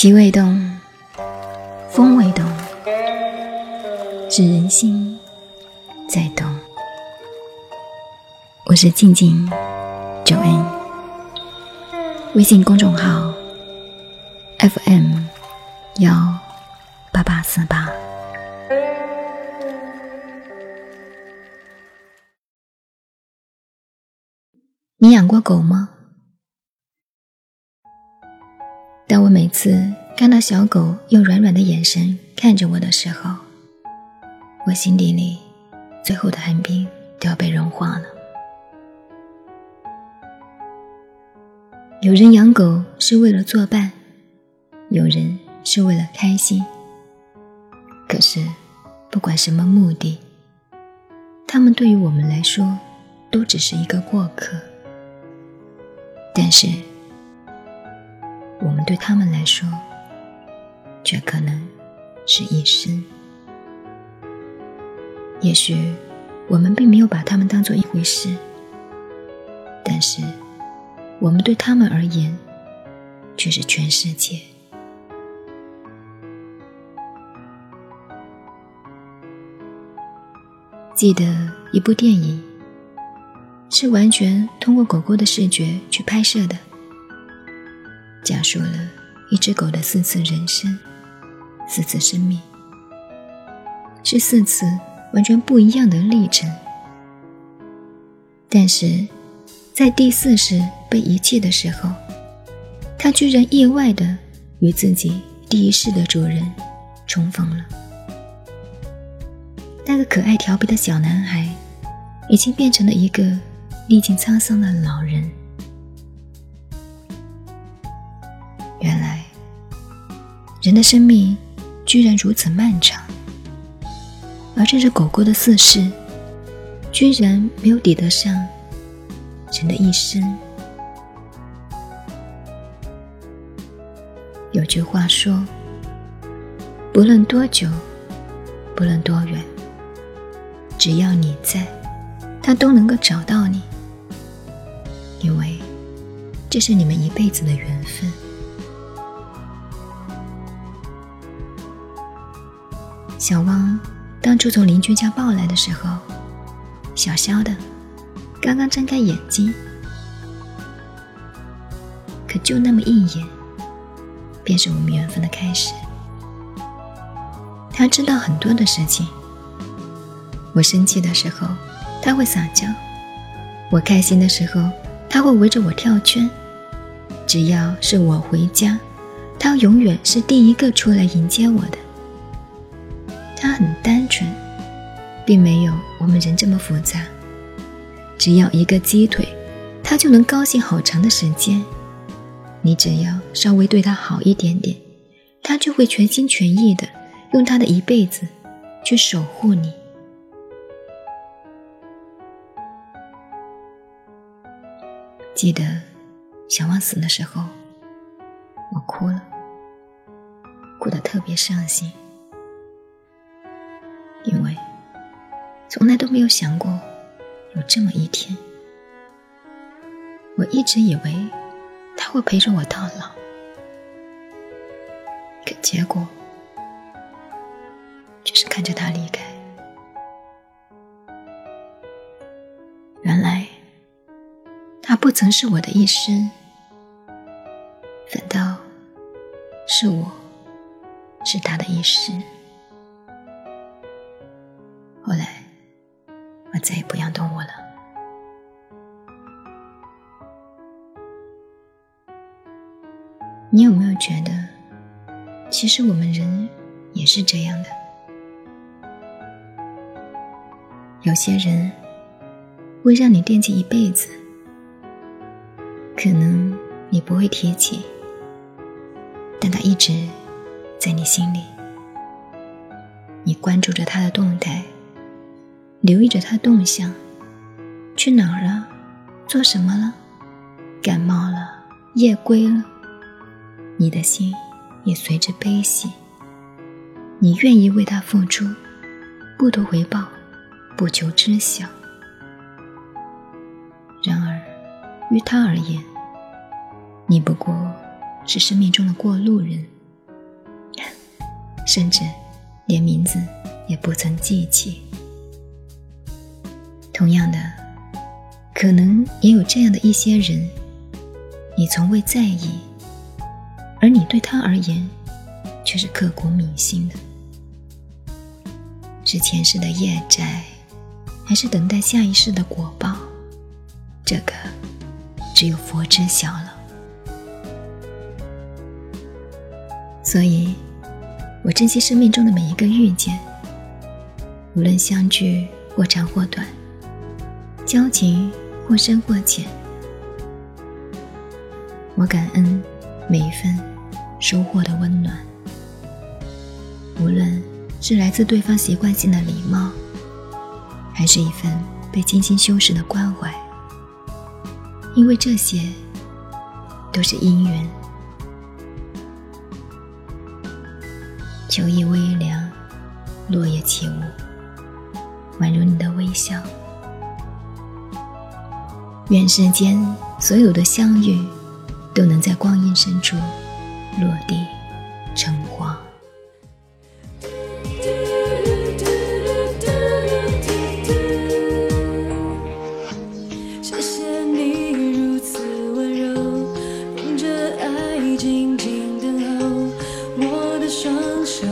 气味动，风未动，是人心在动。我是静静九恩，微信公众号 FM 幺八八四八。你养过狗吗？当我每次看到小狗用软软的眼神看着我的时候，我心底里最后的寒冰都要被融化了。有人养狗是为了作伴，有人是为了开心。可是，不管什么目的，他们对于我们来说都只是一个过客。但是。我们对他们来说，却可能是一生。也许我们并没有把他们当做一回事，但是我们对他们而言，却是全世界。记得一部电影，是完全通过狗狗的视觉去拍摄的。讲述了一只狗的四次人生，四次生命，是四次完全不一样的历程。但是，在第四世被遗弃的时候，它居然意外的与自己第一世的主人重逢了。那个可爱调皮的小男孩，已经变成了一个历尽沧桑的老人。人的生命居然如此漫长，而这只狗狗的四世，居然没有抵得上人的一生。有句话说：“不论多久，不论多远，只要你在，它都能够找到你，因为这是你们一辈子的缘分。”小汪当初从邻居家抱来的时候，小小的，刚刚睁开眼睛，可就那么一眼，便是我们缘分的开始。他知道很多的事情。我生气的时候，他会撒娇；我开心的时候，他会围着我跳圈。只要是我回家，他永远是第一个出来迎接我的。并没有我们人这么复杂。只要一个鸡腿，他就能高兴好长的时间。你只要稍微对他好一点点，他就会全心全意的用他的一辈子去守护你。记得小旺死的时候，我哭了，哭得特别伤心。因为从来都没有想过有这么一天，我一直以为他会陪着我到老，可结果却是看着他离开。原来他不曾是我的一生，反倒是我是他的一世。你有没有觉得，其实我们人也是这样的？有些人会让你惦记一辈子，可能你不会提起，但他一直在你心里，你关注着他的动态。留意着他动向，去哪儿了？做什么了？感冒了？夜归了？你的心也随之悲喜。你愿意为他付出，不图回报，不求知晓。然而，于他而言，你不过是生命中的过路人，甚至连名字也不曾记起。同样的，可能也有这样的一些人，你从未在意，而你对他而言却是刻骨铭心的。是前世的业债，还是等待下一世的果报？这个只有佛知晓了。所以，我珍惜生命中的每一个遇见，无论相聚或长或短，交情或深或浅，我感恩每一份收获的温暖，无论是来自对方习惯性的礼貌，还是一份被精心修饰的关怀，因为这些都是因缘。秋意微凉，落叶起舞，宛如你的微笑。愿世间所有的相遇，都能在光阴深处落地成花，谢谢你如此温柔，捧着爱静静等候，我的双手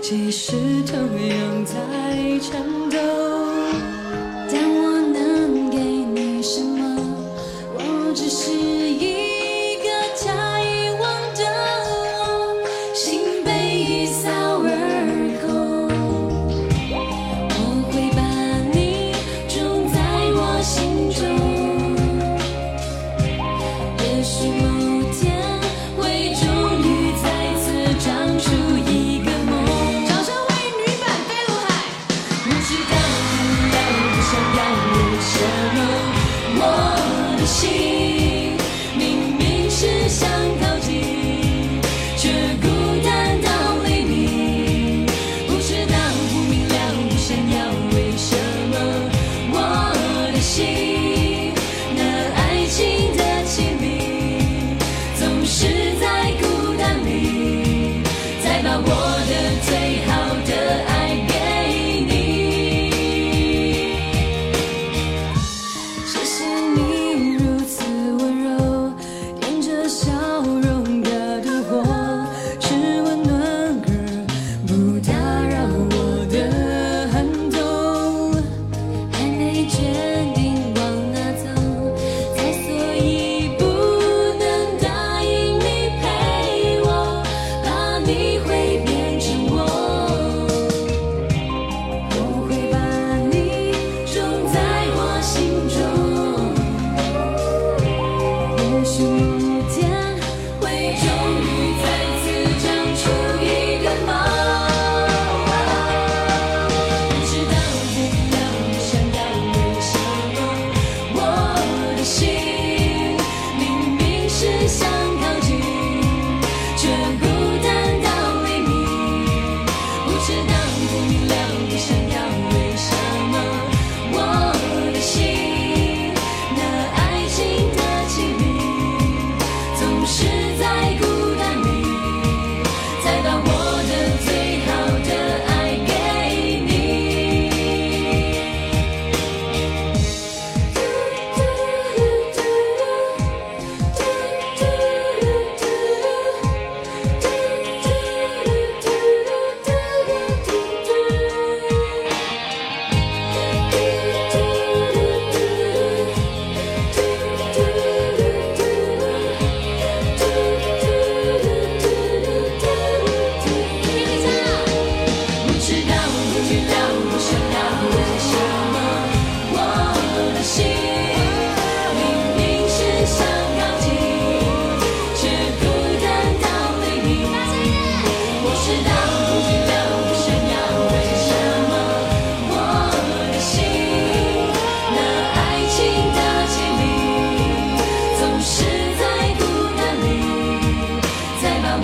其实同样在颤抖。我的心。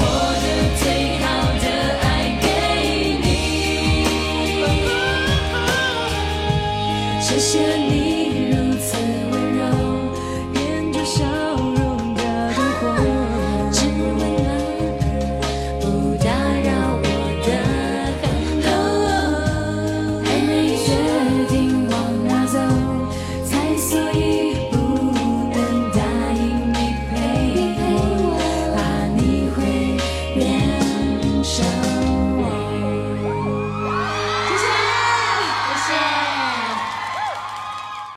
我